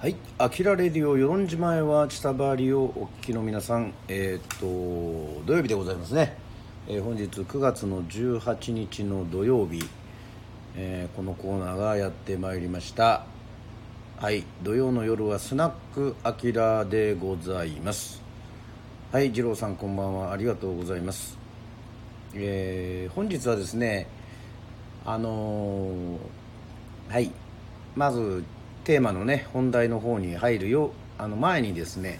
はい、アキラレディオ与論島へは千田バリをお聞きの皆さん、えーと土曜日でございますね、えー本日9月の18日の土曜日、えーこのコーナーがやってまいりました。はい。土曜の夜はスナックアキラでございます。はい。二郎さんこんばんは。ありがとうございます。えー本日はですねあのはい。まずテーマのね本題の方に入るよあの前にですね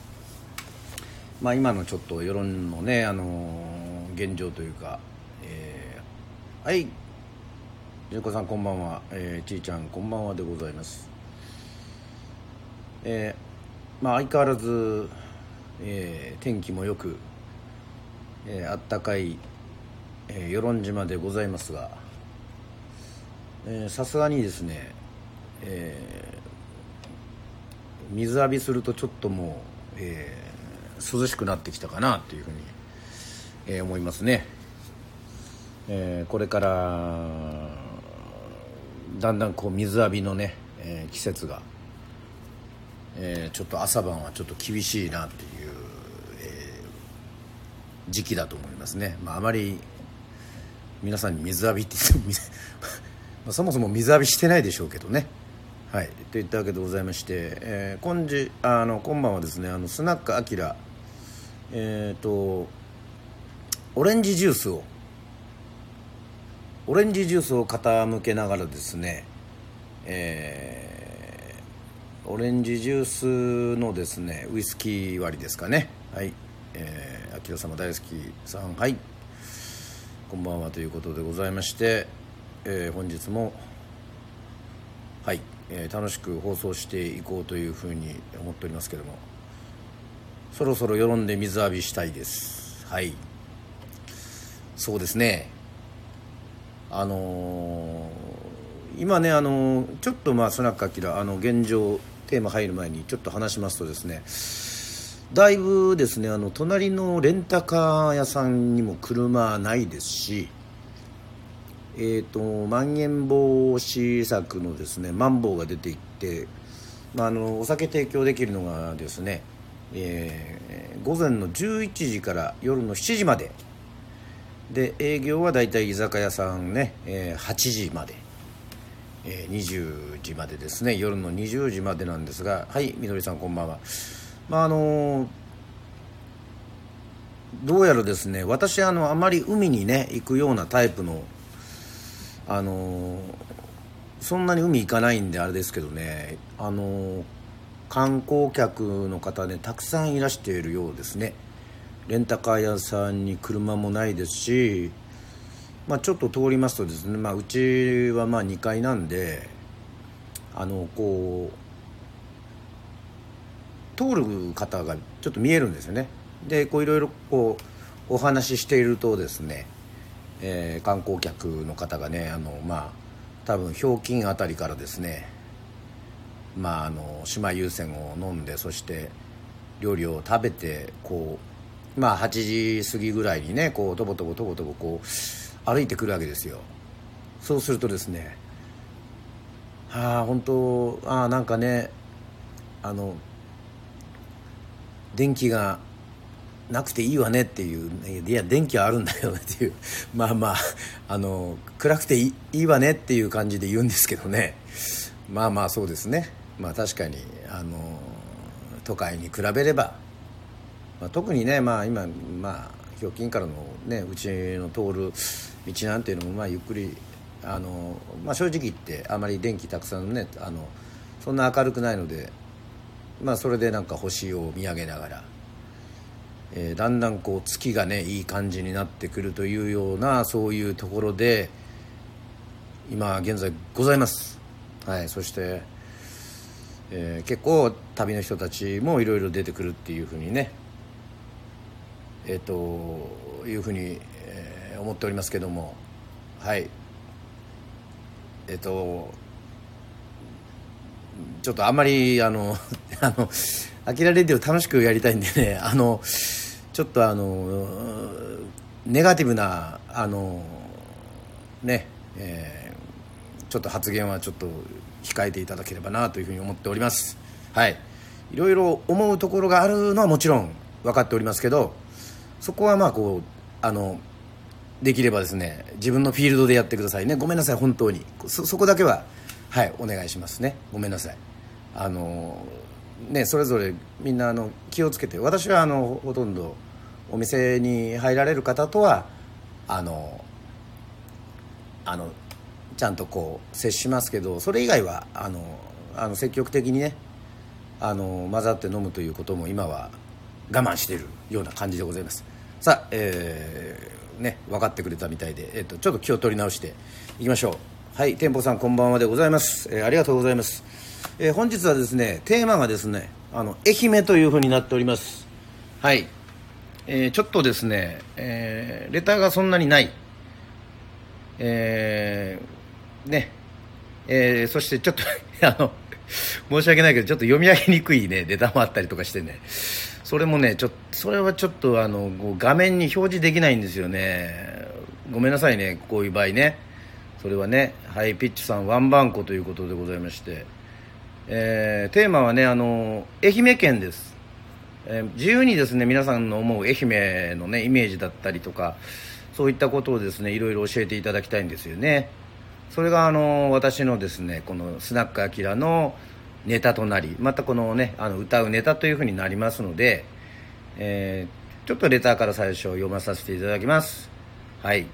まあ今のちょっと世論のねあのー現状というか、えーはい。純子さんこんばんは、えーちいちゃんこんばんはでございます。えーまあ相変わらず、えー天気もよく、えーあったかい、えー与論島でございますがさすがにですね、えー水浴びするとちょっともう、えー涼しくなってきたかなというふうに、えー思いますね、えーこれからだんだんこう水浴びのね、え季節が、えちょっと朝晩はちょっと厳しいなっていう、え時期だと思いますね、まあ、あまり皆さんに水浴びって言っても まそもそも水浴びしてないでしょうけどね。はい。といったわけでございまして、えー、今時あの今晩はですねあのスナックアキラえっ、とオレンジジュースをオレンジジュースを傾けながらですねえーオレンジジュースのですねウイスキー割りですかね。はい。えー、アキラ様大好きさん。はい。こんばんはということでございまして、えー本日も、えー楽しく放送していこうというふうに思っておりますけども。そろそろ世論で水浴びしたいです。はい。そうですね。あのー今ねあのーちょっとまあスナックアキラあの現状テーマ入る前にちょっと話しますとですね。だいぶですねあの隣のレンタカー屋さんにも車ないですしえー、とまん延防止策のですねマンボウが出ていって、まあ、あのお酒提供できるのがですね、えー午前の11時から夜の7時まで。で営業はだいたい居酒屋さんね、えー8時まで、えー20時までですね。夜の20時までなんですがはいみどりさんこんばんは。まああのどうやらですね私あのあまり海にね行くようなタイプのあのそんなに海行かないんであれですけどねあの観光客の方ねたくさんいらしているようですね。レンタカー屋さんに車もないですし、まあ、ちょっと通りますとですね、まあ、うちはまあ2階なんであのこう通る方がちょっと見えるんですよね。でこういろいろこうお話ししているとですね、えー観光客の方がねあのまあ多分ひょうきんあたりからですねまああの島優先を飲んでそして料理を食べてこうまあ8時過ぎぐらいにねこうとぼとぼとぼとぼこう歩いてくるわけですよ。そうするとですねああ本当ああなんかねあの電気がなくていいわねっていういや電気はあるんだよっていう。まあまああの暗くていいいいわねっていう感じで言うんですけどね。まあまあそうですね。まあ確かにあの都会に比べれば、まあ、特にねまあ今まあひょうきんからのねうちの通る道なんていうのもまあゆっくりあの、まあ、正直言ってあまり電気たくさんねあのそんな明るくないのでまあそれでなんか星を見上げながら、えーだんだんこう月がねいい感じになってくるというようなそういうところで今現在ございます。はいそして、えー結構旅の人たちもいろいろ出てくるっていうふうにねえっ、というふうに、えー思っておりますけどもはい。えっ、とちょっとあんまりあの あの「アキラレディオ」楽しくやりたいんでねあのちょっとあのネガティブなあのねえーちょっと発言はちょっと控えていただければなというふうに思っております。はい。いろいろ思うところがあるのはもちろん分かっておりますけどそこはまあこうあのできればですね自分のフィールドでやってくださいね。ごめんなさい本当に。そそこだけははいお願いしますね。ごめんなさい。あのねそれぞれみんなあの気をつけて私はあのほとんどお店に入られる方とはあのあのちゃんとこう接しますけどそれ以外はあのあの積極的にねあの混ざって飲むということも今は我慢しているような感じでございます。さあえー、ね分かってくれたみたいで、えーと、ちょっと気を取り直していきましょう。はい店舗さんこんばんはでございます、えー、ありがとうございます、えー、本日はですねテーマがですねあの愛媛というふうになっております。はい、えー、ちょっとですね、えー、レターがそんなにない。えー、ね。えー、そしてちょっと あの申し訳ないけどちょっと読み上げにくいねレターもあったりとかしてね。それもねちょそれはちょっとあの画面に表示できないんですよね。ごめんなさいねこういう場合ね。それはねハイピッチさんワンバンコということでございまして、えー、テーマはねあの愛媛県です、えー、自由にですね皆さんの思う愛媛のねイメージだったりとかそういったことをですねいろいろ教えていただきたいんですよね。それがあの私のですねこのスナックアキラのネタとなりまたこのねあの歌うネタというふうになりますので、えー、ちょっとレターから最初読まさせていただきます。はい、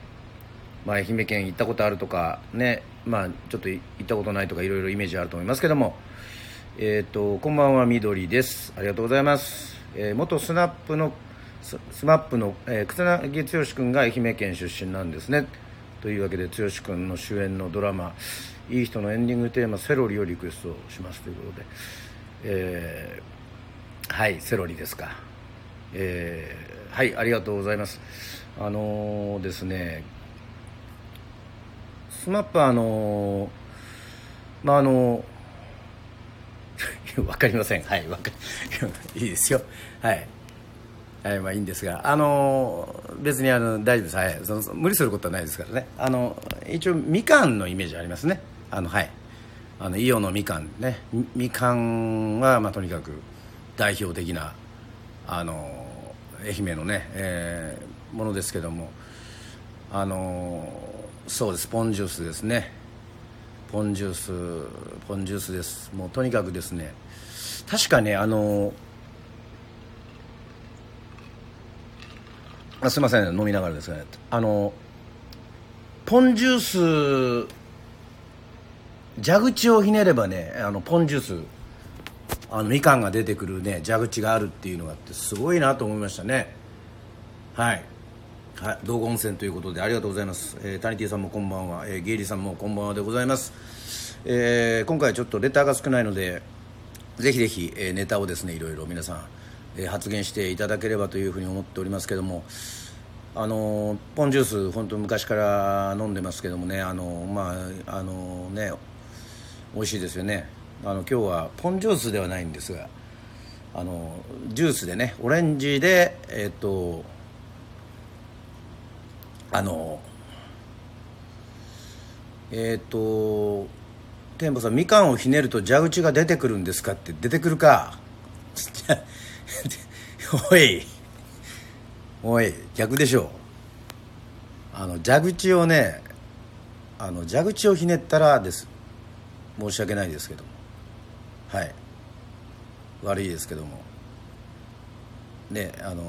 まあ、愛媛県行ったことあるとかねまあちょっと行ったことないとかいろいろイメージあると思いますけどもえっ、ー、とこんばんはみどりです。ありがとうございます、えー、元スナップの SMAP の、えー、草彅剛君が愛媛県出身なんですね。というわけで剛君の主演のドラマ「いい人」のエンディングテーマ「セロリ」をリクエストします。ということで、えー、はいセロリですか、えー、はいありがとうございます。あのー、ですねスマップあのまああの 分かりません。はいわか いいですよ。はい。はいまあいいんですがあの別にあの大丈夫です、はい、その無理することはないですからね。あの一応みかんのイメージありますね。あのはい。あの伊予のみかんね。みかんは、まあ、とにかく代表的なあの愛媛のね、えー、ものですけども。あのそうです。ポンジュースですね。ポンジュースポンジュースです。もうとにかくですね確かねあのあすいません飲みながらですねあのポンジュース蛇口をひねればねあのポンジュースあのみかんが出てくるね蛇口があるっていうのがあってすごいなと思いましたね。はい。はい、道後温泉ということでありがとうございます、えー、タニティさんもこんばんは、えー、ゲイリーさんもこんばんはでございます、えー、今回ちょっとレターが少ないのでぜひぜひ、えー、ネタをですねいろいろ皆さんえ発言していただければというふうに思っておりますけどもあのポンジュース本当昔から飲んでますけどもねあのまああのね美味しいですよね。あの今日はポンジュースではないんですがあのジュースでねオレンジでえっ、とあのえっ、と天保さんみかんをひねると蛇口が出てくるんですかって出てくるか。おいおい逆でしょあの蛇口をねあの蛇口をひねったらです。申し訳ないですけども。はい。悪いですけども。ねあの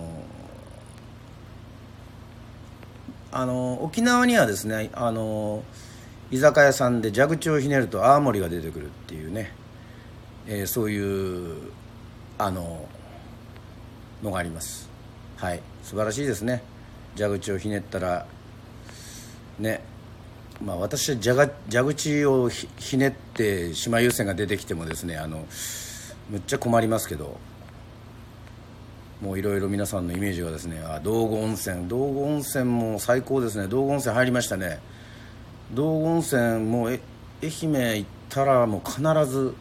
あの沖縄にはですねあの居酒屋さんで蛇口をひねると泡盛が出てくるっていうね、えー、そういうあののがあります。はい。素晴らしいですね。蛇口をひねったらねまあ私は蛇蛇口をひねって島優先が出てきてもですねあのむっちゃ困りますけど。もういろいろ皆さんのイメージがですねあ道後温泉。道後温泉も最高ですね。道後温泉入りましたね。道後温泉もう愛媛行ったらもう必ず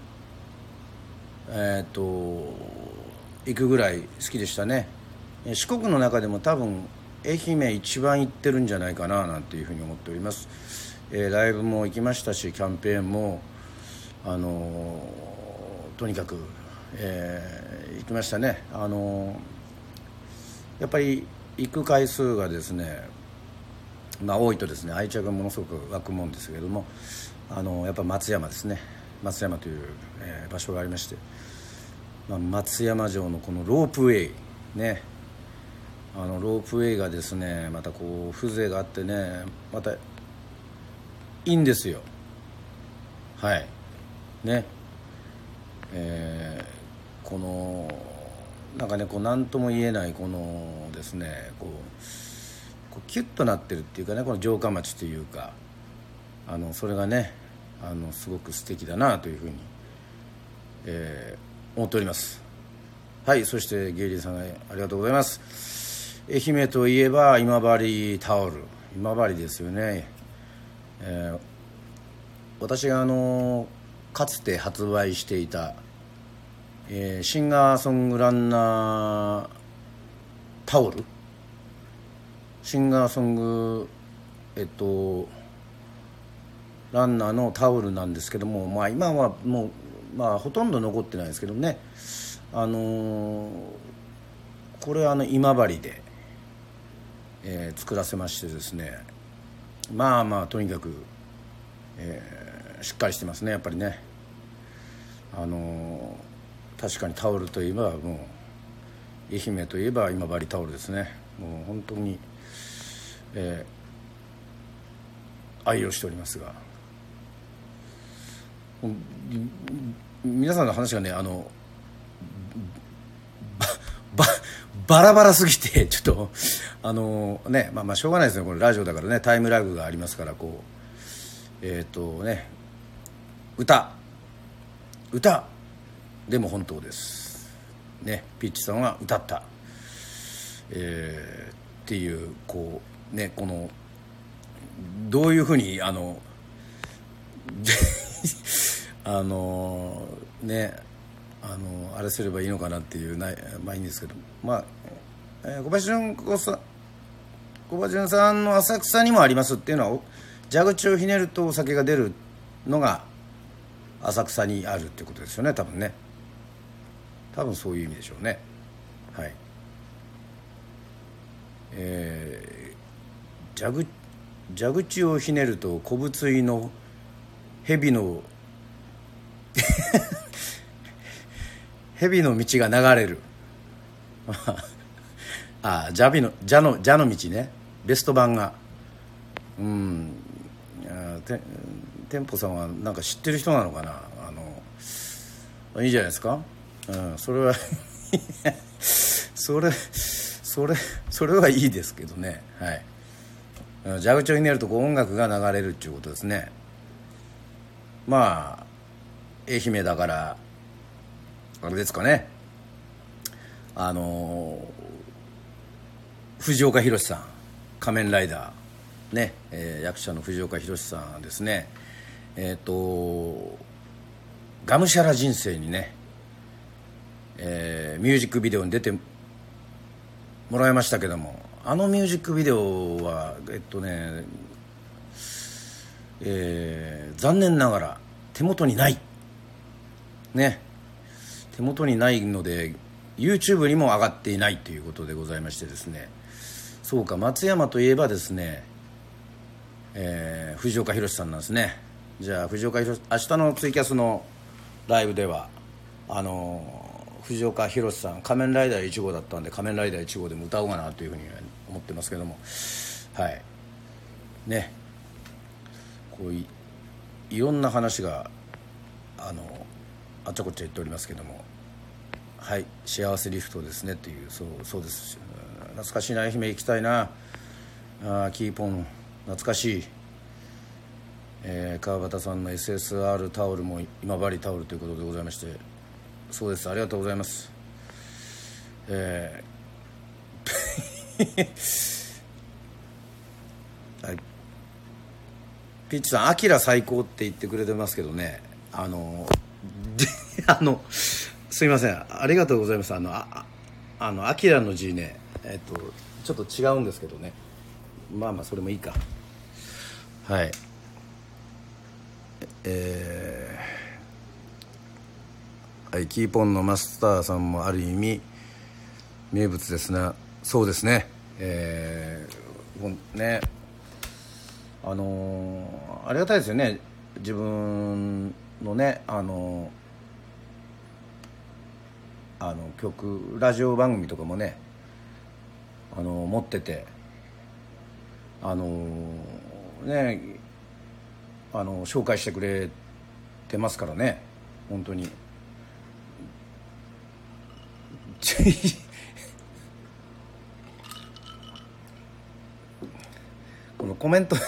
えっ、ー、と行くぐらい好きでしたね。四国の中でも多分愛媛一番行ってるんじゃないかななんていうふうに思っております、えー、ライブも行きましたしキャンペーンもあのー、とにかくえー行きましたね。あのやっぱり行く回数がですねまあ多いとですね愛着がものすごく湧くもんですけれどもあのやっぱ松山ですね。松山という、えー場所がありまして、まあ、松山城のこのロープウェイね。あのロープウェイがですねまたこう風情があってねまたいいんですよ。はい。ね。えーこのなんかねこう何とも言えないこのですねこうこうキュッとなってるっていうかねこの城下町というかあのそれがねあのすごく素敵だなというふうに、えー思っております。はいそしてゲイリーさんありがとうございます。愛媛といえば今治タオル。今治ですよね、えー私があのかつて発売していた、えーシンガーソングランナータオル？シンガーソングえっとランナーのタオルなんですけども、まあ、今はもう、まあ、ほとんど残ってないですけどね。あのーこれはあの今治で、えー作らせましてですね。まあまあとにかく、えーしっかりしてますねやっぱりね。あの確かにタオルといえばもう愛媛といえば今治タオルですね。もう本当に、えー愛用しておりますが。皆さんの話がねあのばばバラバラすぎて ちょっとあのねまあまあしょうがないですね。これラジオだからね。タイムラグがありますからこうえっ、とね歌。歌。でも本当です。ねピッチさんは歌った。えーっていうこうねこのどういうふうにあの あのねあのあれすればいいのかなっていうないまあいいんですけど。まあ、えー小林純子さん小林純さんの浅草にもありますっていうのは蛇口をひねるとお酒が出るのが浅草にあるってことですよね多分ね。多分そういう意味でしょうね。はい。えー、蛇口蛇口をひねると小物いの蛇の 蛇の道が流れる。ああ蛇の蛇の蛇の道ね。ベスト版が。うん。て店舗さんはなんか知ってる人なのかな？あのいいじゃないですか？うんそれは それそれそれはいいですけどね。はい。蛇口をひねるとこう音楽が流れるっていうことですね。まあ愛媛だからあれですかね。あの藤岡弘さん仮面ライダー。ね、えー役者の藤岡弘さんですね。えっ、とがむしゃら人生にね、えーミュージックビデオに出てもらいましたけどもあのミュージックビデオはえっとねえー残念ながら手元にない。ね。手元にないので YouTube にも上がっていないということでございましてですね。そうか松山といえばですね、えー藤岡弘さんなんですね。じゃあ藤岡弘明日のツイキャスのライブではあのー藤岡弘さん仮面ライダー1号だったんで仮面ライダー1号でも歌おうかなというふうに思ってますけども。はい。ね。こういいろんな話があのあっちゃこっちゃ言っておりますけども。はい。幸せリフトですねっていうそうそうです。懐かしいな愛媛行きたいな。あキーポン。懐かしい、えー川端さんの SSR タオルも今治タオルということでございまして。そうです。ありがとうございます。えーはい。ピッチさん「アキラ最高」って言ってくれてますけどね。あの あのすいません。ありがとうございます。あのあああの「アキラの字ね。えっとちょっと違うんですけどね。まあまあそれもいいか。はい。えーはいキーポンのマスターさんもある意味名物ですな。そうですね。えー、ね。あのー、ありがたいですよね。自分のねあのー、あの曲ラジオ番組とかもねあの持っててあのねあの紹介してくれてますからね。本当に。このコメントで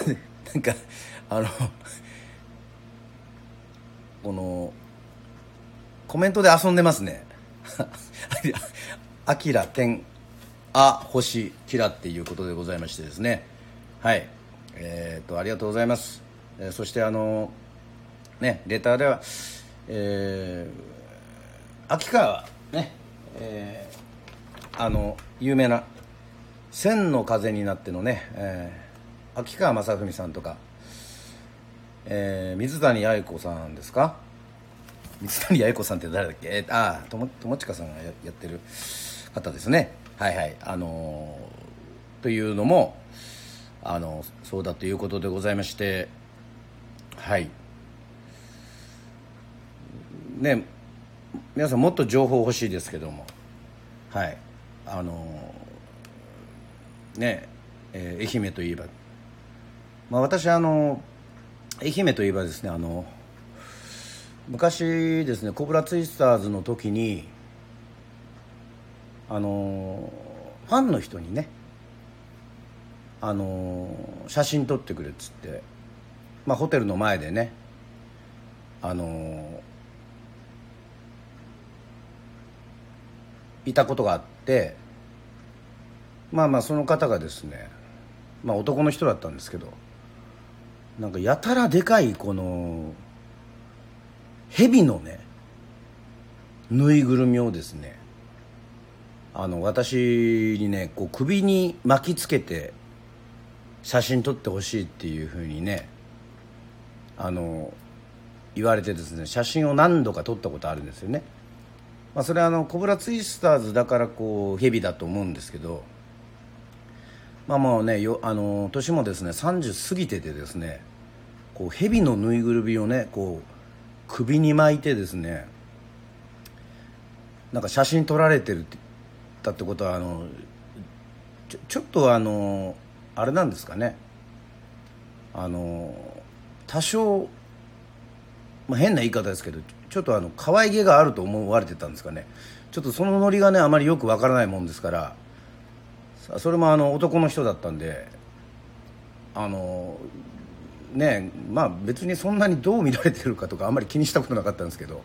なんかあのこのコメントで遊んでますね「あきら点あ星キラ」っていうことでございましてですね。はい。えー、っとありがとうございます、えー、そしてあのねレターではえー、秋川ねえー、あの有名な「千の風になって」のね、えー、秋川雅史さんとか、えー、水谷八重子さんですか？水谷八重子さんって誰だっけ、えー、ああ友近さんがややってる方ですね。はいはい。あのー、というのもあのそうだということでございましてはい。ね皆さんもっと情報欲しいですけども。はい。あのね、えー、愛媛といえば、まあ、私あの愛媛といえばですねあの昔ですねコブラツイスターズの時にあのファンの人にねあの写真撮ってくれっつって、まあ、ホテルの前でねあのいたことがあってまあまあその方がですねまあ男の人だったんですけどなんかやたらでかいこの蛇のねぬいぐるみをですねあの私にねこう首に巻きつけて写真撮ってほしいっていうふうにねあの言われてですね写真を何度か撮ったことあるんですよね。まあ、それはあのコブラツイスターズだからこうヘビだと思うんですけどまあもうねよあの年もですね30過ぎててですねこう蛇のぬいぐるみをねこう首に巻いてですねなんか写真撮られてるってたってことはあのちょちょっとあのあれなんですかねあの多少、まあ、変な言い方ですけどちょっとあの可愛げがあると思われてたんですかね。ちょっとそのノリがねあまりよくわからないもんですから。それもあの男の人だったんであのねまあ別にそんなにどう見られてるかとかあんまり気にしたことなかったんですけど。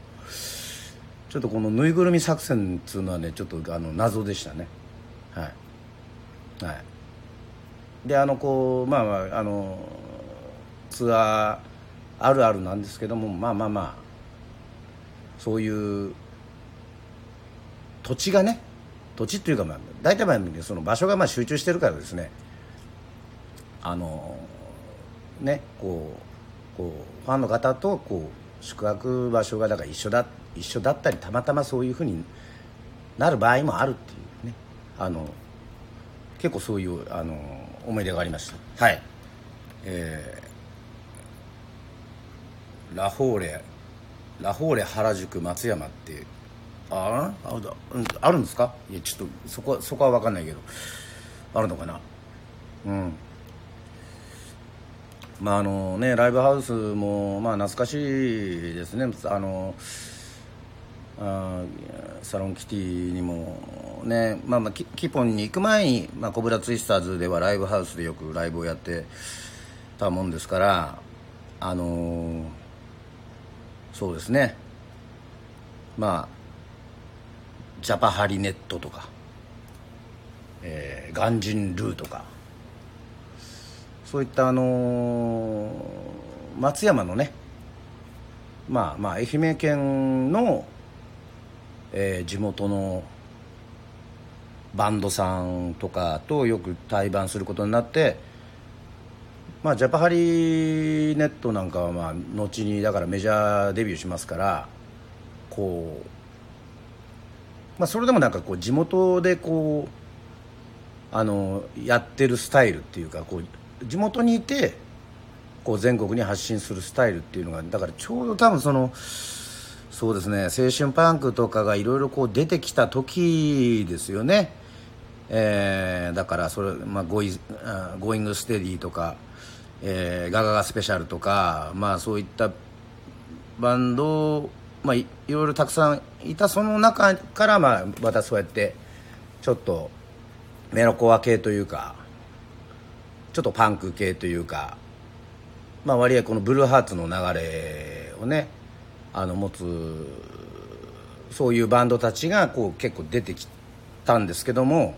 ちょっとこのぬいぐるみ作戦っつうのはねちょっとあの謎でしたね。はい。はい。であのこうまあまああのツアーあるあるなんですけどもまあまあまあそういう土地がね土地っていうかまあ大体まあその場所がまあ集中してるからですね。あのねこうこうファンの方とこう宿泊場所がだから一緒だ一緒だったりたまたまそういうふうになる場合もあるっていうね。あの結構そういうあの思い出がありました。はい。えー、ラフォーレラフォーレ原宿松山ってあああるんですか？いやちょっとそこそこは分かんないけどあるのかな？うん。まああのねライブハウスもまあ懐かしいですね。あのあサロンキティにもねまあまあキキポンに行く前に、まあ、コブラツイスターズではライブハウスでよくライブをやってたもんですからあのーそうですね。まあジャパハリネットとか、えー、ガンジンルーとかそういったあのー、松山のねまあまあ愛媛県の、えー、地元のバンドさんとかとよく対バンすることになってまあ、ジャパハリネットなんかはまあ後にだからメジャーデビューしますからこうまあ、それでもなんかこう地元でこうあのやってるスタイルっていうかこう地元にいてこう全国に発信するスタイルっていうのがだからちょうど多分そのそうですね青春パンクとかがいろいろこう出てきた時ですよね、えー、だからそれ、まあ、ゴイ GOING STEADY とか、えー、ガガガスペシャルとかまあそういったバンドまあ、いろいろたくさんいたその中からまあまたそうやってちょっとメロコア系というかちょっとパンク系というかまあ、割合このブルーハーツの流れをねあの持つそういうバンドたちがこう結構出てきたんですけども、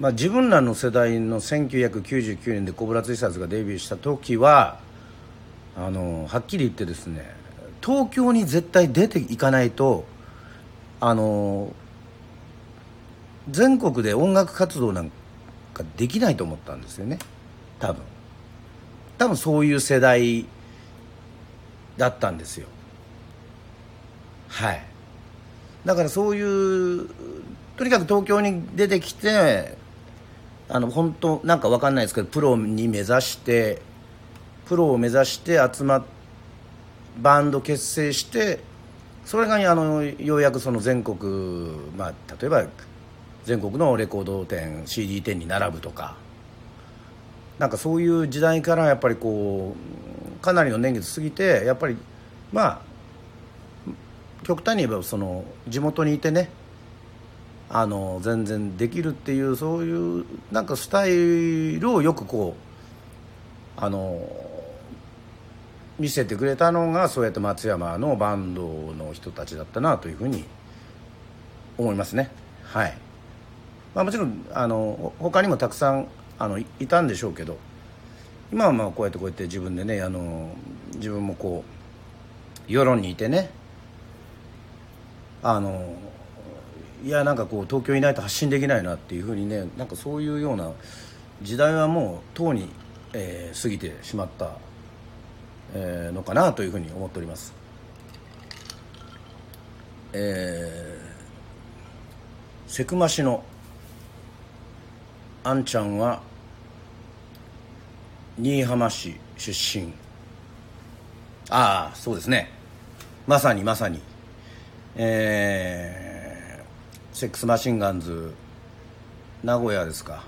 まあ、自分らの世代の1999年でコブラツイスターズがデビューした時はあのはっきり言ってですね東京に絶対出ていかないとあの全国で音楽活動なんかできないと思ったんですよね。多分。多分そういう世代だったんですよ。はい。だからそういうとにかく東京に出てきてあの本当なんか分かんないですけどプロに目指してプロを目指して集まっバンド結成してそれがあのようやくその全国、まあ、例えば全国のレコード店 CD 店に並ぶとかなんかそういう時代からやっぱりこうかなりの年月過ぎてやっぱりまあ極端に言えばその地元にいてねあの全然できるっていうそういうなんかスタイルをよくこうあの見せてくれたのがそうやって松山のバンドの人たちだったなというふうに思いますね。はい、まあ、もちろんあの他にもたくさんあのいたんでしょうけど今はまあこうやってこうやって自分でねあの自分もこう世論にいてねあのいやなんかこう東京いないと発信できないなっていうふうにねなんかそういうような時代はもうとうに、えー、過ぎてしまった、えー、のかなというふうに思っております。えー、セクマ市のあんちゃんは新居浜市出身。ああそうですね。まさにまさに。えー、 SEX MACHINEGUNS 名古屋ですか。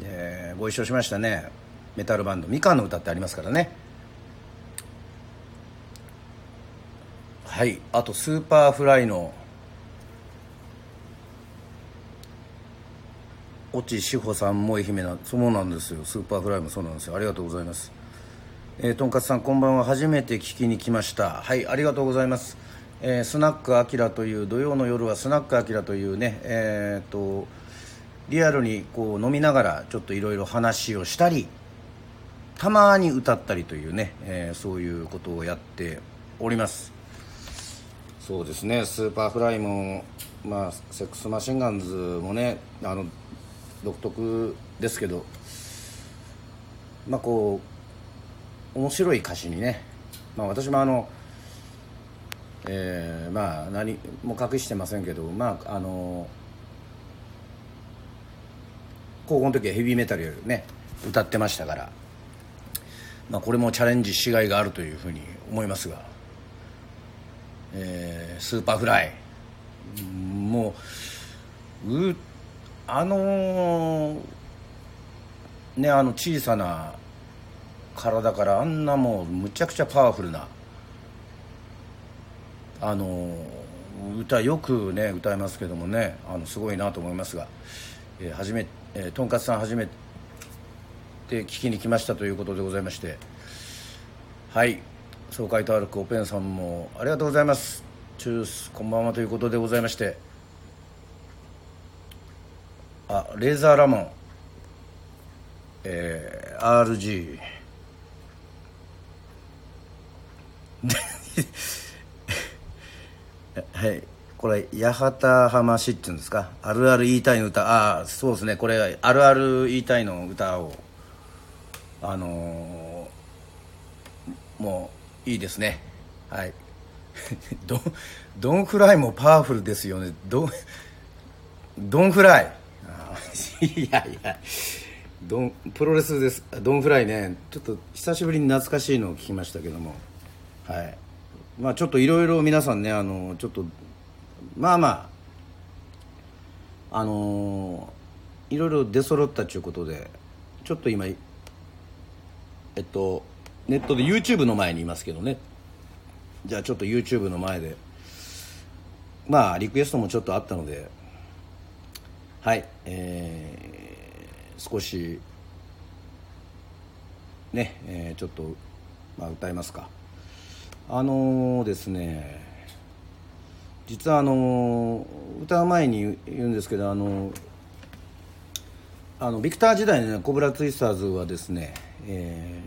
でご一緒しましたね。メタルバンドみかんの歌ってありますからね。はいあと Superfly の越智志帆さんも愛媛なそうなんですよ。 Superfly もそうなんですよ。ありがとうございます。えー、とんかつさんこんばんは。初めて聞きに来ました。はいありがとうございます、えー、スナックアキラという土曜の夜はスナックアキラというねえっ、とリアルにこう飲みながらちょっといろいろ話をしたりたまに歌ったりというね、えー、そういうことをやっております。そうですね。 Superfly もまあ SEX MACHINEGUNS もねあの独特ですけどまあこう面白い歌詞にね、まあ、私もあの、えー、まあ何も隠してませんけどまああの高校の時はヘビーメタルね歌ってましたから、まあ、これもチャレンジしがいがあるというふうに思いますが、えー、 Superflyもううあのー、ねあの小さな体からあんなもうむちゃくちゃパワフルなあの、歌よくね歌いますけどもねあのすごいなと思いますが、えー、初め、えー、とんかつさん初めて聞きに来ましたということでございましてはい爽快と歩くオペンさんもありがとうございます。チュースこんばんはということでございましてあレーザーラモンえー、RG はい。これ八幡浜市っていうんですか？あるある言いたいの歌。ああそうですね。これあるある言いたいの歌をあのー、もういいですね。はい。ドンドンフライもパワフルですよね。ドンドンフライいやいや。ドンプロレスです。ドンフライね。ちょっと久しぶりに懐かしいのを聞きましたけども。はい。まあちょっといろいろ皆さんねあのちょっとまあまああのいろいろ出揃ったということでちょっと今えっとネットで YouTube の前にいますけどね。じゃあちょっと YouTube の前でまあリクエストもちょっとあったのではいえー、少しね、えー、ちょっと、まあ、歌いますか。あのー、ですね実はあのー、歌う前に言うんですけどあのー、あのビクター時代の、コブラツイスターズはですね、え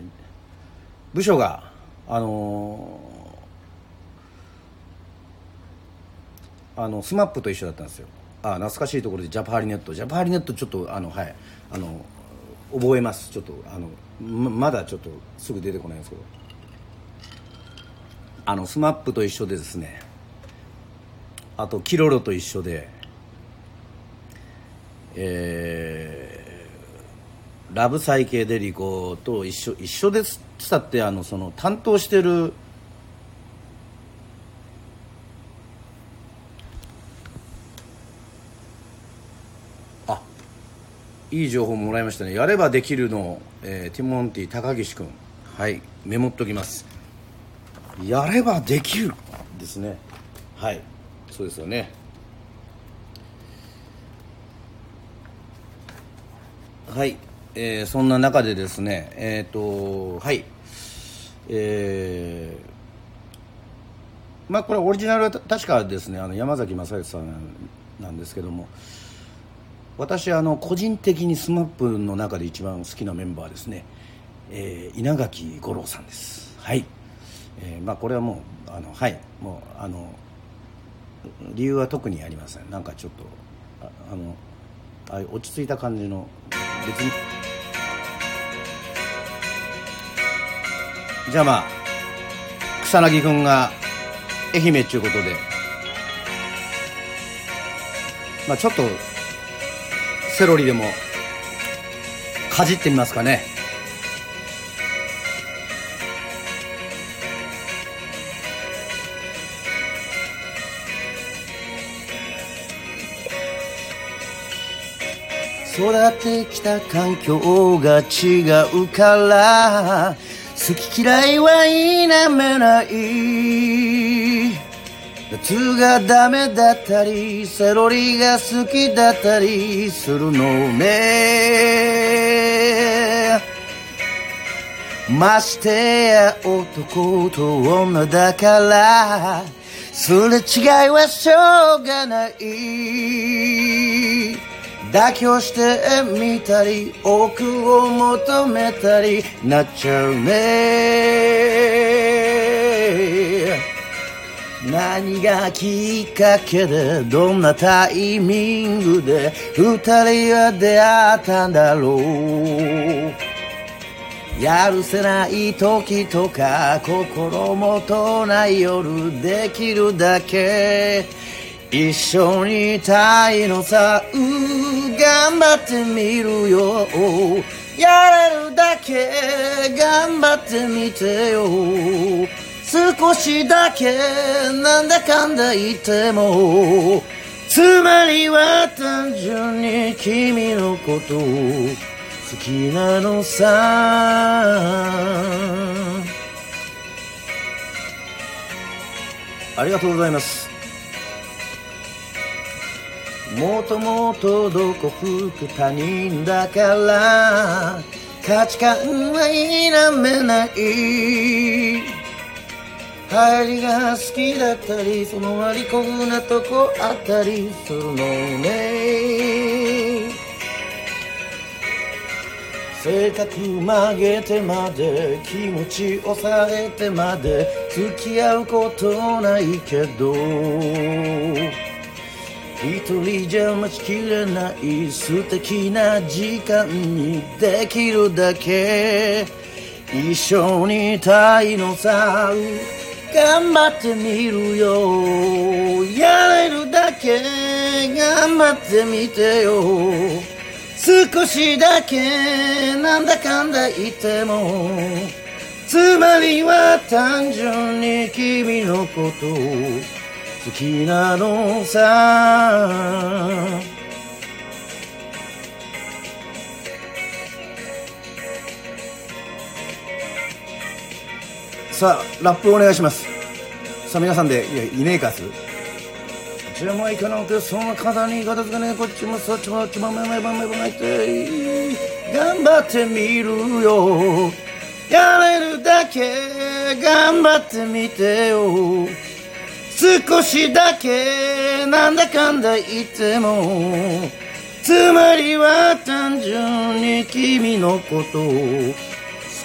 ー、部署があのあの SMAP と一緒だったんですよ。あ懐かしいところでジャパハリネット。ジャパハリネットちょっとあのはいあの覚えます。ちょっとあのままだちょっとすぐ出てこないんですけど。あの SMAP と一緒でですねあと Kiroro と一緒でえー、 LOVE PSYCHEDELICO と一緒一緒ですったってあのその担当してるあいい情報もらいましたね。やればできるの、えー、ティモンディ高岸君はいメモっときます。やればできる。ですね。はい。そうですよね。はい、えー、そんな中でですねえっ、ー、とはい。えー、まあこれオリジナルは確かですねあの山崎正義さんなんですけども私あの個人的に SMAP の中で一番好きなメンバーですね、えー、稲垣吾郎さんです。はい、えー、まあこれはもうあのはいもうあの理由は特にありません。なんかちょっとああのあ落ち着いた感じの別に。じゃあまあ草薙君が愛媛っちゅうことで。まあちょっとセロリでもかじってみますかね。育ってきた環境が違うから好き嫌いは否めない。夏がダメだったりセロリが好きだったりするのね。ましてや男と女だからすれ違いはしょうがない。妥協してみたり奥を求めたりなっちゃうね何がきっかけでどんなタイミングで二人は出会ったんだろう。やるせない時とか心もとない夜できるだけ。一緒にいたいのさう頑張ってみるよ。やれるだけ頑張ってみてよ。少しだけなんだかんだ言っても。つまりは単純に君のこと好きなのさ。ありがとうございます。もともとどこ吹く他人だから価値観は否めない。帰りが好きだったりその割り込むなとこあったりするのね。性格曲げてまで気持ち抑えてまで付き合うことないけど。一人じゃ待ちきれない素敵な時間にできるだけ一緒にいたいのさ頑張ってみるよ。やれるだけ頑張ってみてよ。少しだけなんだかんだ言ってもつまりは単純に君のこと好きなのさ。さあラップお願いします。さあ皆さんでいやいねえかす。じゃもいかなくその肩に片付けねえ。こっちもそっちもあっちもめめめめめって頑張ってみるよやれるだけ頑張ってみてよ少しだけなんだかんだ言ってもつまりは単純に君のことを好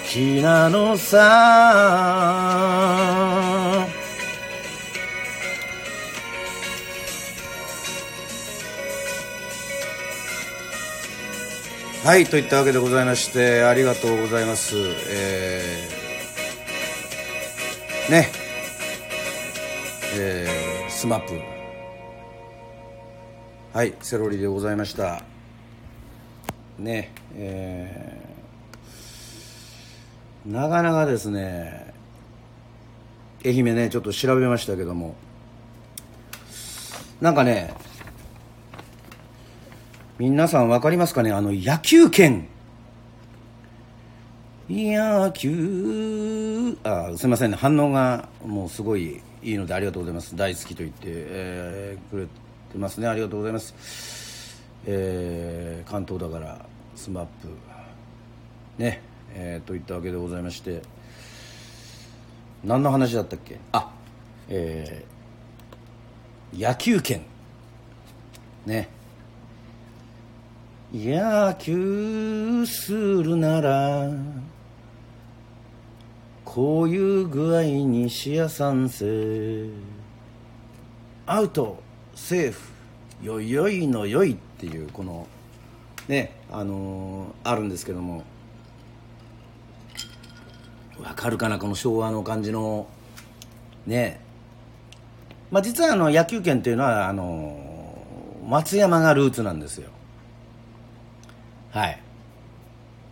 きなのさ。はいといったわけでございましてありがとうございます。えー、ね。えー、 SMAP。はいセロリでございました。ねえー、なかなかですね愛媛ねちょっと調べましたけども。なんかね皆さん分かりますかねあの野球拳野球あすみませんね反応がもうすごいいいのでありがとうございます。大好きと言って、えー、くれてますね。ありがとうございます。えー、関東だからスマップねえー、といったわけでございまして。何の話だったっけ？あえー、野球拳ね。野球するならこういう具合にしやさんせ。アウト。セーフ。よいよいのよいっていうこのねあのー、あるんですけども。わかるかなこの昭和の感じの。ね。まあ実はあの野球拳っていうのはあのー、松山がルーツなんですよ。はい。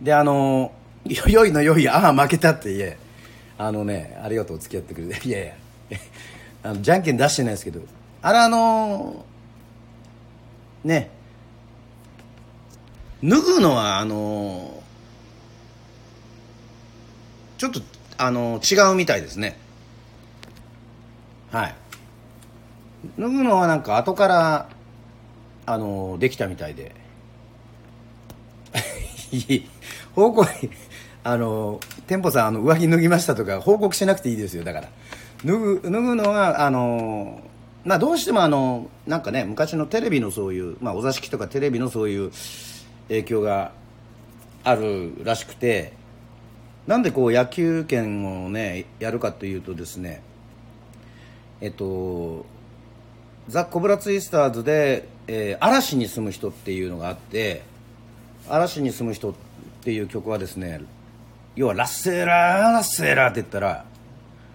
であの「よいのよいああ負けた」って言え。あのねありがとう付き合ってくれて。いやいや。あのじゃんけん出してないですけど。あれあのね。脱ぐのはあのちょっとあの違うみたいですね。はい。脱ぐのはなんか後からあのできたみたいで。報告あの店舗さんあの上着脱ぎましたとか報告しなくていいですよ。だから。脱ぐ脱ぐのはあのまあどうしてもあのなんかね昔のテレビのそういう、まあ、お座敷とかテレビのそういう影響があるらしくてなんでこう野球拳をねやるかというとですねえっとザ・コブラツイスターズで、えー、嵐に住む人っていうのがあって嵐に住む人っていう曲はですね要はラッセーラーラッセーラーって言ったら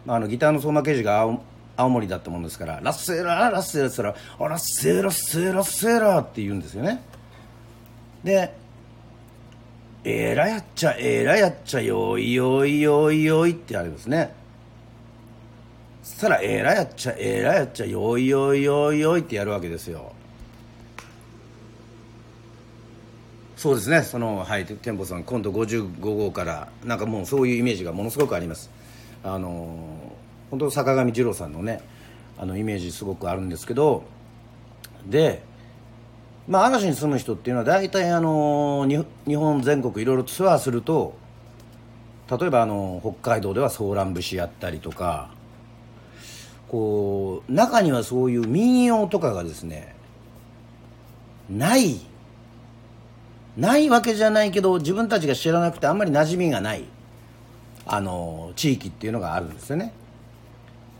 あのギターの相馬刑事が青青森だったもんですからラッセーラーラッセーラーって言ったらラッセーラッセーラッセーラーって言うんですよね。でえらやっちゃえらやっちゃよいよいよいよいってあるんですね。そしたらえらやっちゃえらやっちゃよいよいよいよいってやるわけですよ。そうですね。そのはい店舗さん今度55号からなんかもうそういうイメージがものすごくあります。あの本当坂上二郎さんのねあのイメージすごくあるんですけどでまあ嵐に住む人っていうのは大体あの日本全国いろいろツアーすると例えばあの北海道ではソーラン節やったりとかこう中にはそういう民謡とかがですねないないわけじゃないけど自分たちが知らなくてあんまり馴染みがないあの地域っていうのがあるんですよね。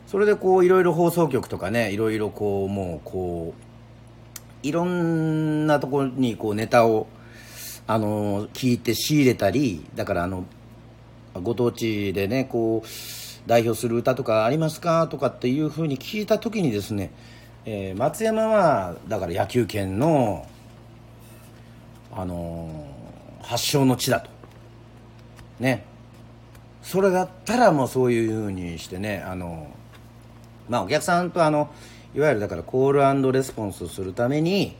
それでこういろいろ放送局とかねいろいろこうもうこういろんなところにこうネタをあの聞いて仕入れたりだからあのご当地でねこう代表する歌とかありますか？とかっていうふうに聞いた時にですね、えー、松山はだから野球圏の、あのー、発祥の地だと。ね。それだったらもうそういうふうにしてねあのまあお客さんとあのいわゆるだからコールレスポンスするために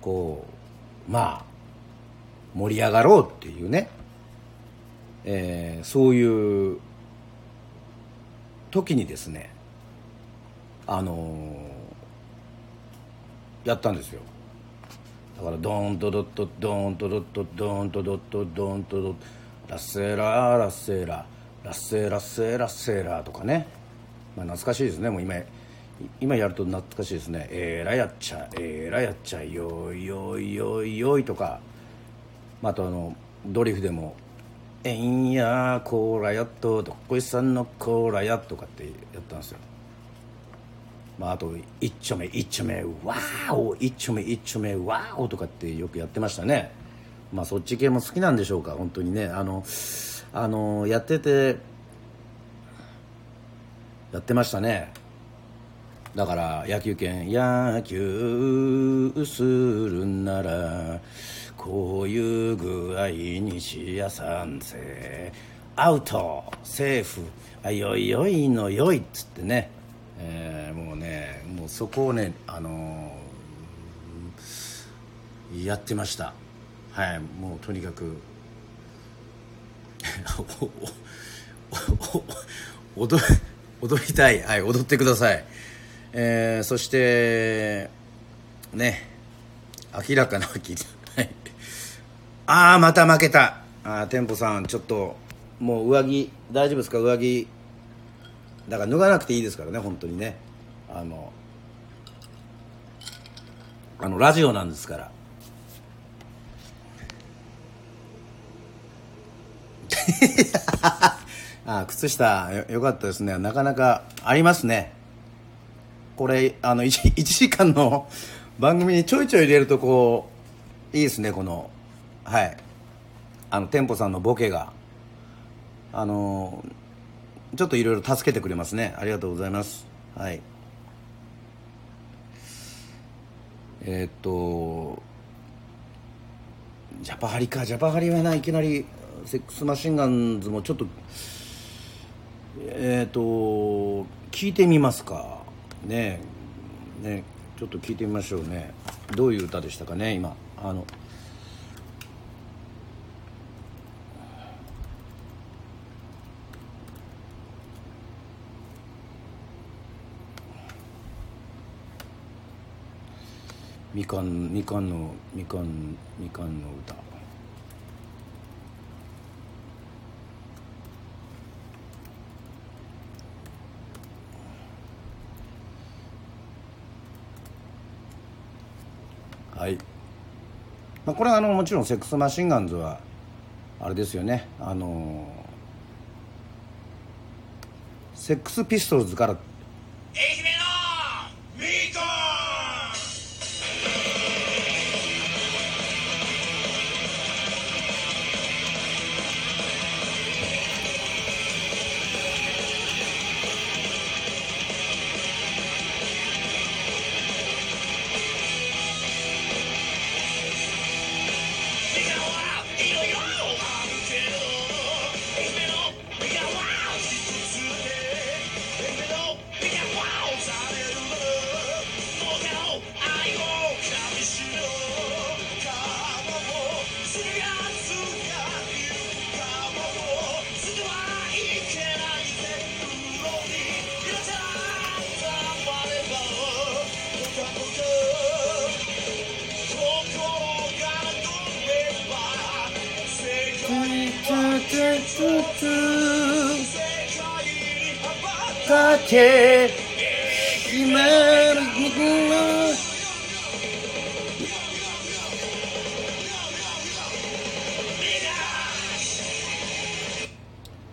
こうまあ盛り上がろうっていうね、えー、そういう時にですねあのー、やったんですよ。だからドーンとドットドーンとドットドーンとドットドーンとドットラッセラーラッセララッセラッセラッセラとかね、まあ、懐かしいですねもう今今やると懐かしいですねえらやっちゃえらやっちゃよいよいよいよいとかあとあのドリフでも「えんやコーラやっと」とか「小石さんのコーラや」とかってやったんですよまあ、あと「一丁目一丁目ワーオ一丁目一丁目ワーオ」とかってよくやってましたね。まあそっち系も好きなんでしょうか本当にね。あのあのやっててやってましたね。だから野球券野球するんならこういう具合西谷三世アウトセーフ。あよいよいのよいっつってね、えー、もうねもうそこをねあのー、やってました。はいもうとにかく踊踊りたいはい踊ってくださいえー、そしてね明らかな秋はいああまた負けたあ店舗さんちょっともう上着大丈夫ですか上着だから脱がなくていいですからね本当にね。あのあのラジオなんですから。あ靴下よよかったですね。なかなかありますね。これあの 1, 1 時間の番組にちょいちょい入れるとこういいですねこのはい。あの店舗さんのボケが。あのちょっといろいろ助けてくれますね。ありがとうございます。はい。えー、っとジャパハリか。ジャパハリはない。きなりセックスマシンガンズもちょっとえっ、と聞いてみますか。ね。ね。ちょっと聞いてみましょうね。どういう歌でしたかね今。あのみかんみかんのみかんみかんの歌。はい、まあ、これはあのもちろんセックスマシンガンズはあれですよね。あのセックスピストルズから。愛媛のみかん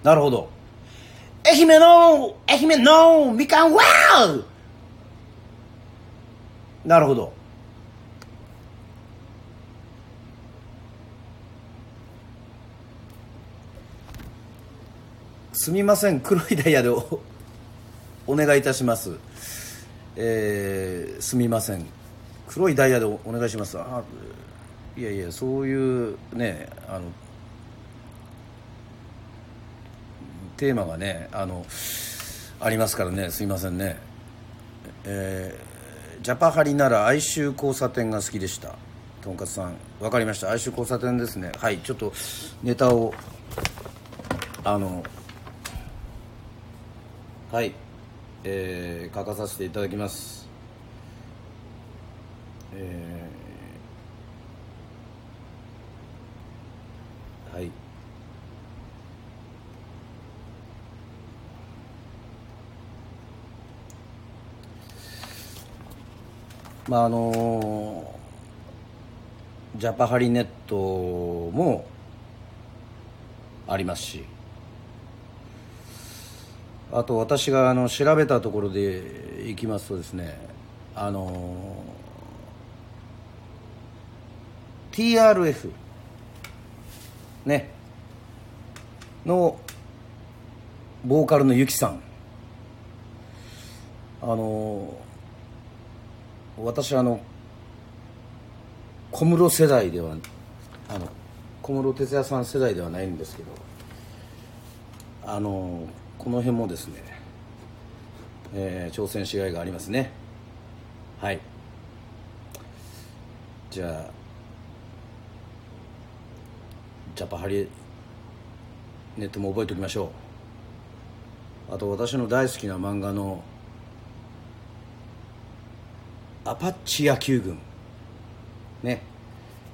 なるほど。愛媛の愛媛のみかんワーなるほど。すみません黒いダイヤでおお願いいたします。えー、すみません。黒いダイヤでお願いします。あいやいやそういうねあのテーマがねあのありますからねすいませんね。えー、ジャパハリなら哀愁交差点が好きでした。とんかつさん分かりました。哀愁交差点ですね。はいちょっとネタをあのはいえー、書かさせていただきます。えー、はいまああのジャパハリネットもありますし。あと私があの調べたところでいきますとですねあの TRF ね。のボーカルのゆきさん。あの私あの小室世代ではあの小室哲哉さん世代ではないんですけどあのこの辺もですね、えー、挑戦しがいがありますね。はい。じゃあジャパハリネットも覚えておきましょう。あと私の大好きな漫画のアパッチ野球軍。ね。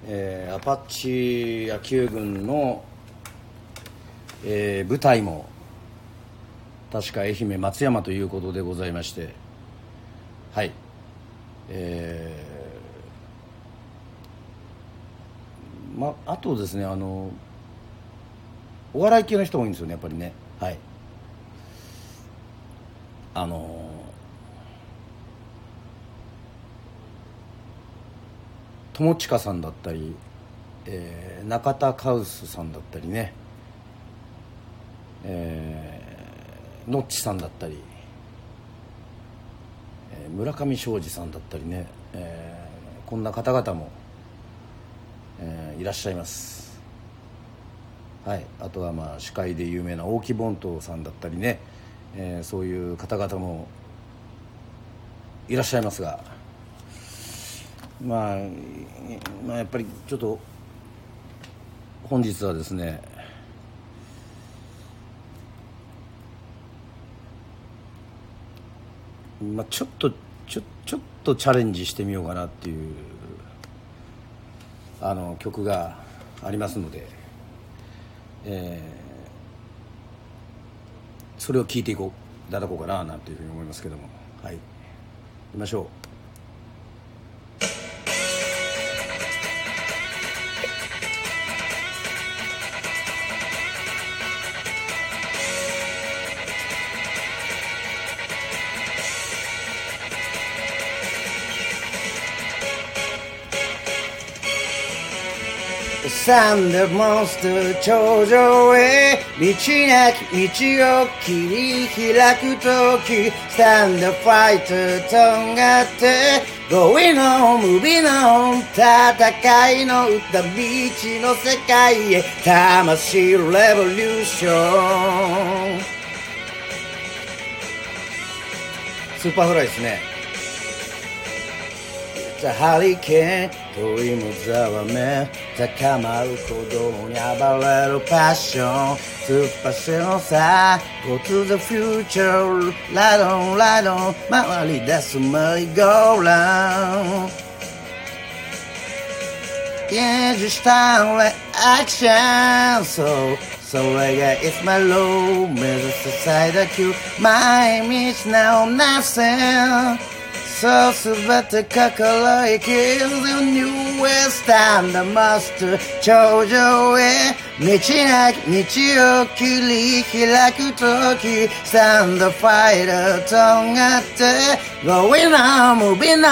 えー、アパッチ野球軍の、えー、舞台も確か愛媛松山ということでございまして。はい。えー、まあとですねあのお笑い系の人多いんですよねやっぱりね。はい。あの友近さんだったり、えー、中田カウスさんだったりね。えーノッチさんだったり、えー、村上庄司さんだったりね、えー、こんな方々も、えー、いらっしゃいます。はい。あとはまあ司会で有名な大木凡人さんだったりね、えー、そういう方々もいらっしゃいますが。まあ、まあ、やっぱりちょっと本日はですねまあ、ちょっとちょちょっとチャレンジしてみようかなっていうあの曲がありますので、えー、それを聴いていこういただこうかななんていうふうに思いますけどもはい行きましょう。サンデーモンスター頂上へ道なき道を切り開くとき stand fight とんがって Going on, moving on 戦いの歌未知の世界へ魂レボリューション。 Superfly ですね。ザハリケーン鳥もざわめ高まる鼓動に暴れるパッション突っ走るさ Go to the future Light on, ン周回り出すマイゴーラウンド現実した俺アクションそうそれが It's my low 目指す最大級毎日なおなせさあすべてかからいきずニューウェスタンダーマスター頂上へ道なき道を切り開く時きスタンドファイルとんがって Going on, moving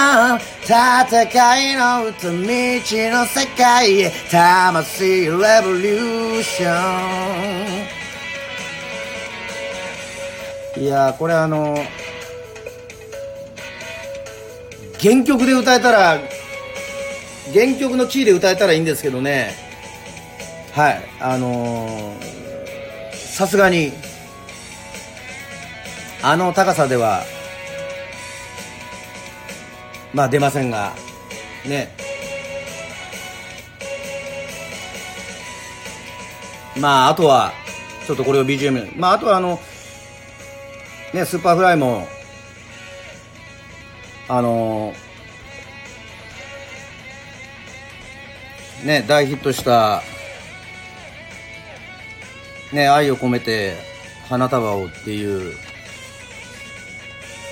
戦いの歌道の世界へ魂レボリューション。いやこれあの、原曲で歌えたら原曲のキーで歌えたらいいんですけどね。はいあのさすがにあの高さではまあ出ませんがね。まああとはちょっとこれを BGM まああとはあのね Superfly もあのね大ヒットしたね愛を込めて花束をっていう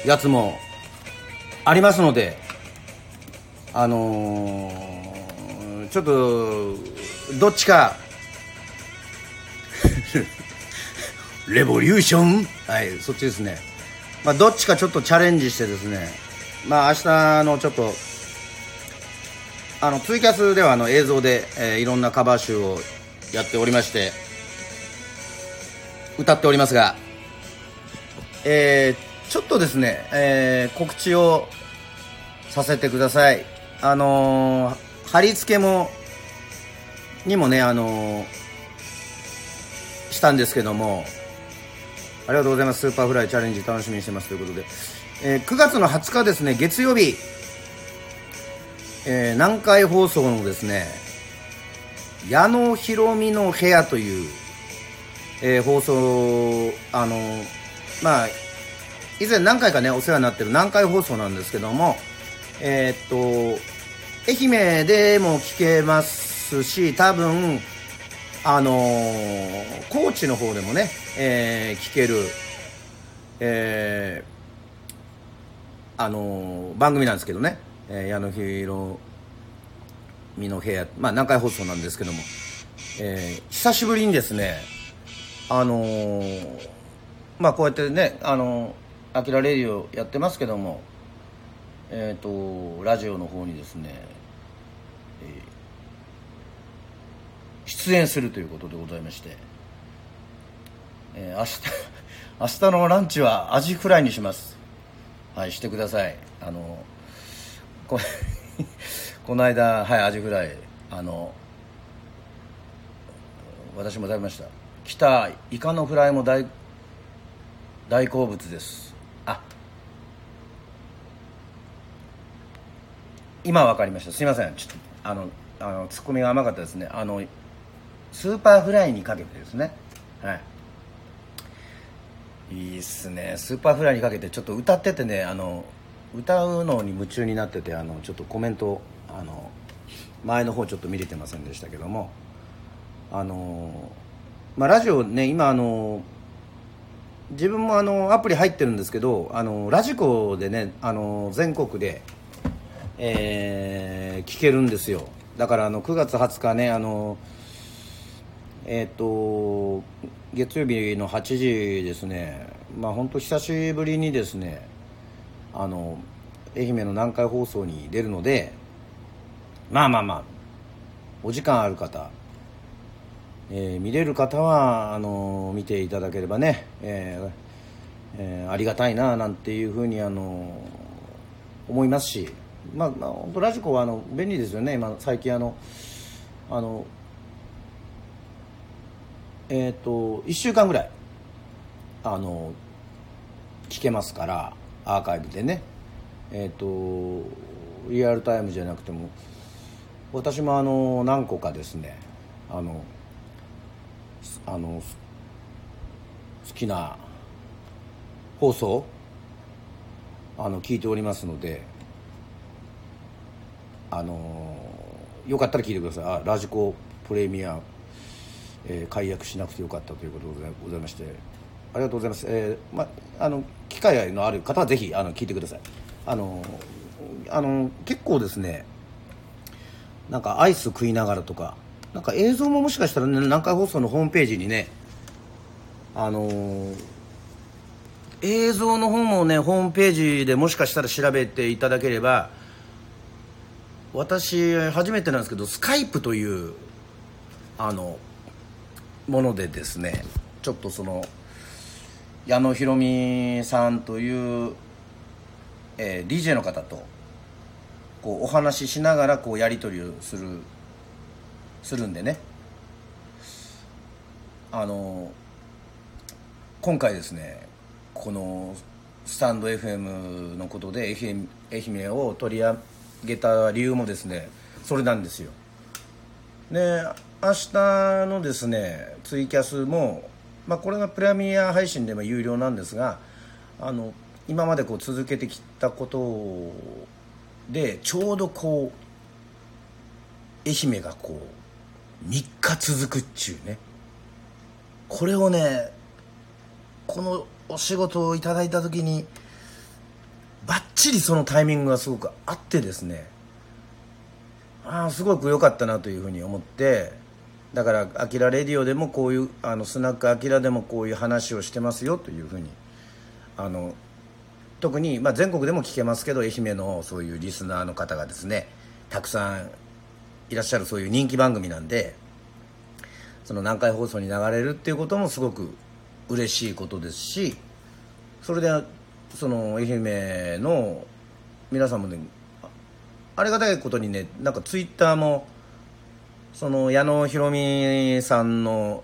やつもありますのであのー、ちょっとどっちかレボリューション？はいそっちですね。まあどっちかちょっとチャレンジしてですねまあ明日のちょっとあのツイキャスではあの映像で、えー、いろんなカバー集をやっておりまして歌っておりますがえー、ちょっとですね、えー、告知をさせてください。あのー、貼り付けもにもねあの、したんですけどもありがとうございます。スーパーフライチャレンジ楽しみにしてますということで、えー、9月の20日ですね月曜日、えー、南海放送のですね矢野ひろみの部屋という、えー、放送あのまあ以前何回かねお世話になってる南海放送なんですけどもえー、っと愛媛でも聞けますし多分あの、高知の方でもね、え、聞ける、えー、あのー、番組なんですけどね、えー、矢野宏美の部屋、まあ、南海放送なんですけども、えー、久しぶりにですね、あのー、まあ、こうやってね、あのー、アキラレディオやってますけども、えっ、ー、とラジオの方にですね、えー、出演するということでございまして、えー、明日明日のランチはアジフライにします。はいしてください。あのこ この間はいアジフライ。あの私も食べました。来たイカのフライも大大好物です。あ今分かりました。すいません。ちょっとあのあのツッコミが甘かったですね。あの Superfly にかけてですね。はい。いいっすね。 Superfly にかけてちょっと歌っててねあの歌うのに夢中になっててあのちょっとコメントあの前の方ちょっと見れてませんでしたけどもあのまあラジオね今あの自分もあのアプリ入ってるんですけどあのラジコでねあの全国でえー、聞けるんですよ。だからあの9月20日ねあのえっ、ー、と月曜日の8時ですね。まあ本当久しぶりにですねあの愛媛の南海放送に出るのでまあまあまあお時間ある方、えー、見れる方はあの見ていただければね、えーえー、ありがたいななんていうふうにあの思いますしまあ、まあ、本当ラジコはあの便利ですよね。今最近あのあのえっ、ー、と1週間ぐらいあの聞けますからアーカイブでね。えっ、ー、とリアルタイムじゃなくても私もあの何個かですねあのあの好きな放送あの聞いておりますのであのよかったら聞いてください。あラジコプレミア、えー、解約しなくてよかったということでございましてありがとうございます、えーま、あの機会のある方はぜひあの聞いてください。あのあの結構ですねなんかアイス食いながらとかなんか映像ももしかしたら、ね、南海放送のホームページにねあの映像の方もねホームページでもしかしたら調べていただければ私初めてなんですけどスカイプというあのものでですねちょっとその矢野ひろみさんという、えー DJ の方とこうお話ししながらこうやり取りをするするんでね。あの今回ですねこのスタンド FM のことで愛媛愛媛を取り上げた理由もですねそれなんですよ。で明日のですねツイキャスも、まあ、これがプレミア配信でも有料なんですがあの今までこう続けてきたことでちょうどこう愛媛がこう3日続くっちゅうね。これをねこのお仕事をいただいた時にバッチリそのタイミングがすごくあってですね。ああすごく良かったなというふうに思ってだから「あきらレディオ」でもこういうあのスナックあきらでもこういう話をしてますよというふうにあの特に、まあ、全国でも聞けますけど愛媛のそういうリスナーの方がですねたくさんいらっしゃるそういう人気番組なんでその南海放送に流れるっていうこともすごく嬉しいことですしそれでその愛媛の皆さんもねありがたいことにねなんかツイッターもその矢野ひろみさんの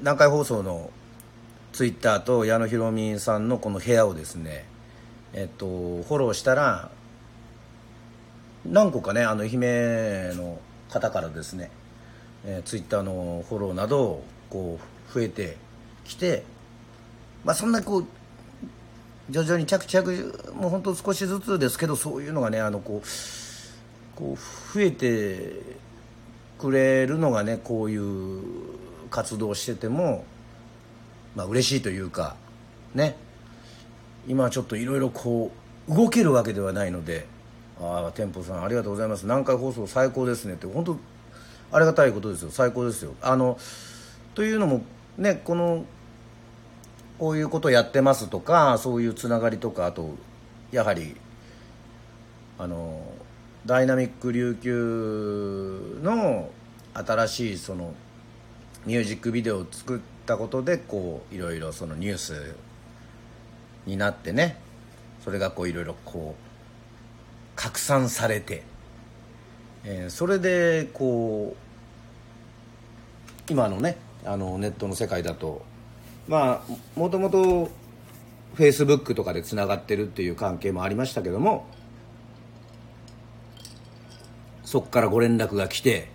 南海放送のツイッターと矢野ひろみさんのこの部屋をですねえっとフォローしたら何個かねあの愛媛の方からですね、えー、ツイッターのフォローなどこう増えてきてまあそんなこう徐々に着々もう本当少しずつですけどそういうのがねあのこうこう増えてくれるのがねこういう活動をしててもまあ嬉しいというかね。今ちょっといろいろこう動けるわけではないので「ああ店舗さんありがとうございます。南海放送最高ですね」って本当ありがたいことですよ。最高ですよ。あのというのもねこのこういうことやってますとかそういうつながりとかあとやはりあのダイナミック琉球の新しいそのミュージックビデオを作ったことでこういろいろそのニュースになってね。それがこういろいろこう拡散されて、えーそれでこう今のねあのネットの世界だとまあもともとフェイスブックとかでつながってるっていう関係もありましたけどもそこからご連絡が来て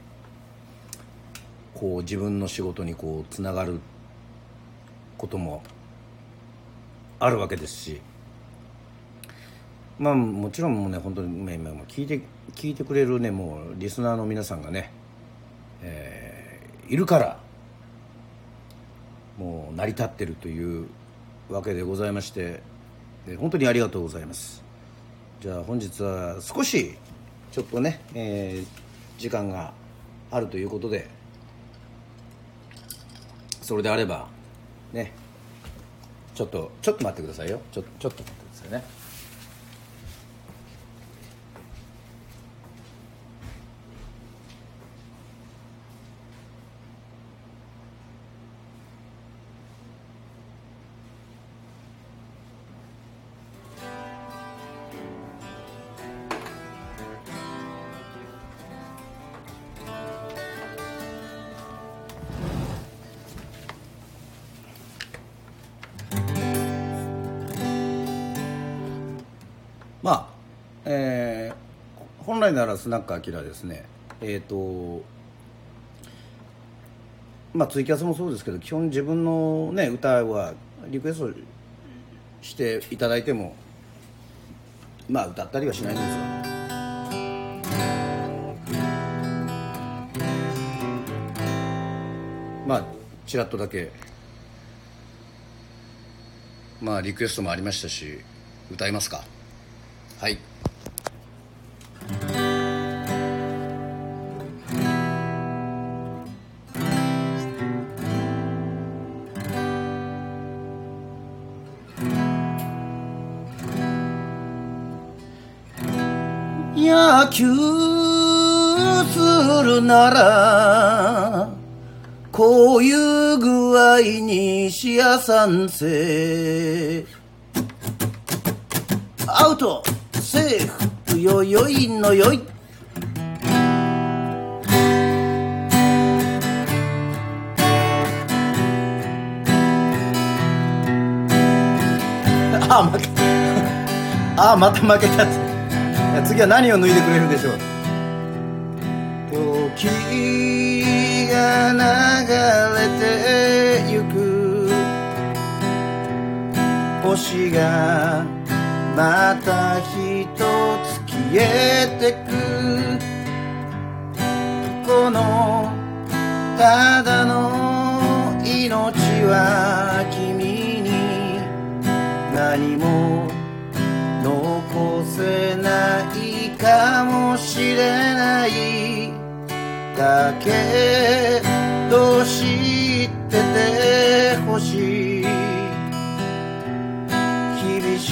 こう自分の仕事にこうつながることもあるわけですしまあもちろんもうね本当に今聞いて聞いてくれるねもうリスナーの皆さんがね、えーいるからもう成り立ってるというわけでございまして本当にありがとうございます。じゃあ本日は少しちょっとね、えー時間があるということでそれであればねちょっとちょっと待ってくださいよ。ちょちょっと待ってくださいね。えー本来ならスナックアキラですね。えっ、とまあツイキャスもそうですけど基本自分のね歌はリクエストしていただいてもまあ歌ったりはしないんですがまあちらっとだけまあリクエストもありましたし歌いますか。はい。にしやさんせアウト。セーフ。よよいのよい。あ負けた。あまた負けた。次は何を脱いでくれるでしょう。時が流れて星がまた一つ消えてくこのただの命は君に何も残せないかもしれないだけど知っててほしい厳し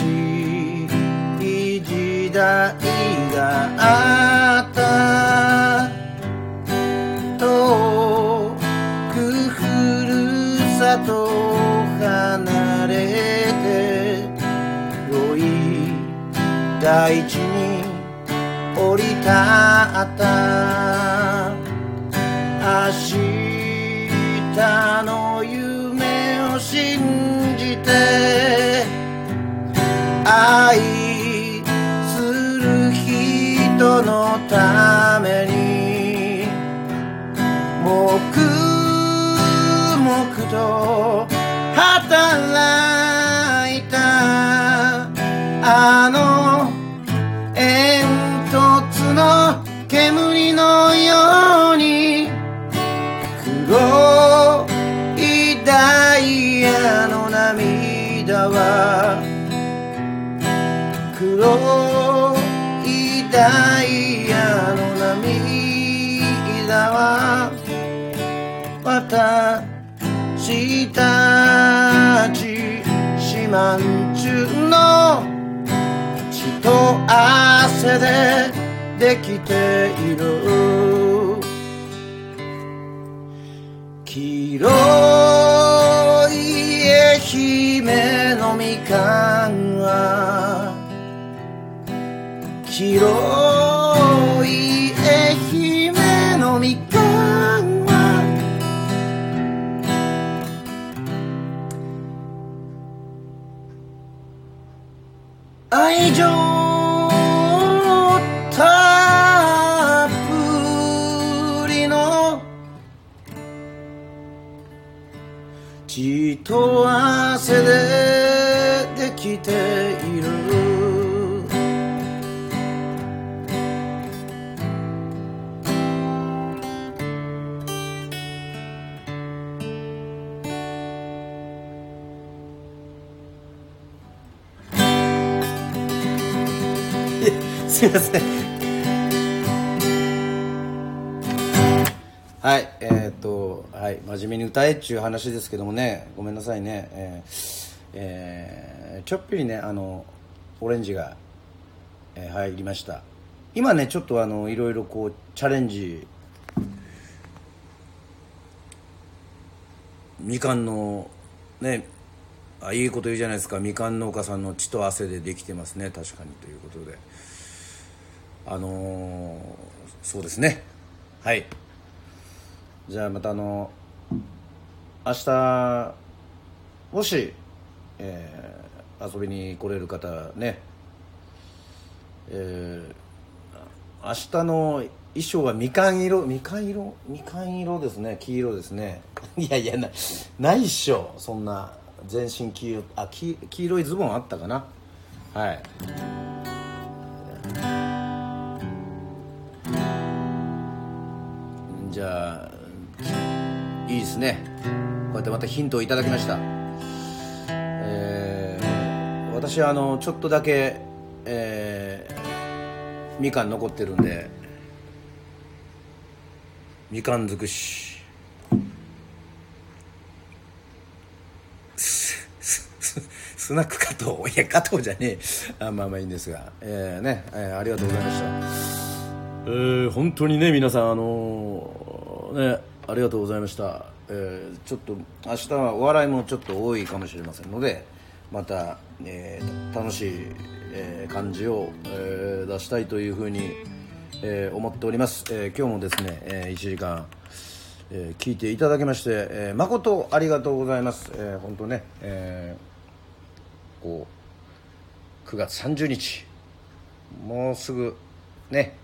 い時代があった。遠くふるさと離れて良い大地に降り立った。々と働いたあの煙突の煙のように黒いダイヤの涙は黒いダイヤの涙は私たち四万十の血と汗でできている。黄色い愛媛のみかんは。黄色い愛情たっぷりの血と汗でできている。すいませんはいえーっとはい真面目に歌えっちゅう話ですけどもねごめんなさいね。えーえーちょっぴりねあのオレンジが、えー入りました。今ねちょっとあのいろいろこうチャレンジみかんのねあいいこと言うじゃないですか。みかん農家さんの血と汗でできてますね。確かに。ということで。あのーそうですね。はい。じゃあまたあの明日もし、えー遊びに来れる方ねえー明日の衣装はみかん色みかん色みかん色ですね。黄色ですね。いやいやなないっしょ。そんな全身黄色あ黄黄色いズボンあったかな。はい。じゃあいいですね。こうやってまたヒントをいただきました。えー私はあのちょっとだけえーみかん残ってるんでみかん尽くし。スナック加藤いや加藤じゃねえ。あまあまあいいんですが。えーね、えーありがとうございました。えー本当にね皆さんあのーねありがとうございました。えーちょっと明日はお笑いもちょっと多いかもしれませんのでまた、えー楽しい、えー感じを、えー出したいというふうに、えー思っております、えー今日もですね、え1時間、えー聞いていただきまして、えー誠ありがとうございます、えー本当ね、えーこう9月30日もうすぐね、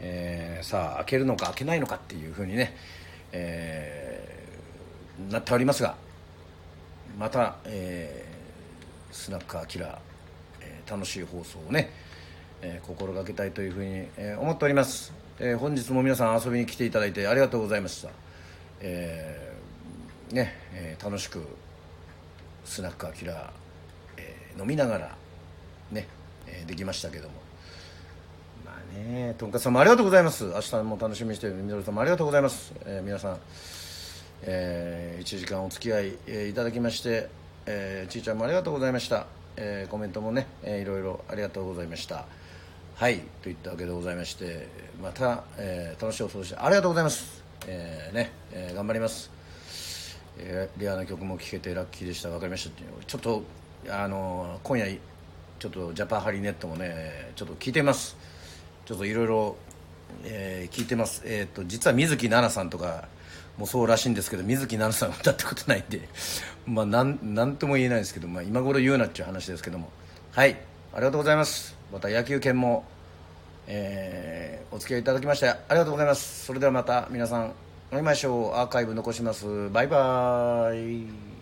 えーさあ開けるのか開けないのかっていうふうにね、えーなっておりますがまた、えースナックアキラ、えー楽しい放送をね、えー心がけたいというふうに、えー思っております、えー本日も皆さん遊びに来ていただいてありがとうございました、えーねえー楽しくスナックアキラ、えー飲みながらね、えーできましたけども。ねとんかつさんもありがとうございます。明日も楽しみにしているみどりさんもありがとうございます、えー皆さん、え1時間お付き合い、えーいただきまして、えーちいちゃんもありがとうございました、えーコメントもね、えーいろいろありがとうございました。はいといったわけでございましてまた、えー楽しいお過ごしありがとうございます、えーねえー頑張ります。えーレアな曲も聴けてラッキーでした。分かりましたちょっとあの今夜ちょっとジャパンハリネットもねちょっと聞いてます。ちょっといろいろ聞いてます。えっ、と実は水木奈々さんとかもそうらしいんですけど水木奈々さんは歌ったことないんで まあなんなんとも言えないですけど、まあ、今頃言うなっちゅう話ですけども。はいありがとうございます。また野球拳もえーお付き合いいただきましてありがとうございます。それではまた皆さん会いましょう。アーカイブ残します。バイバーイ。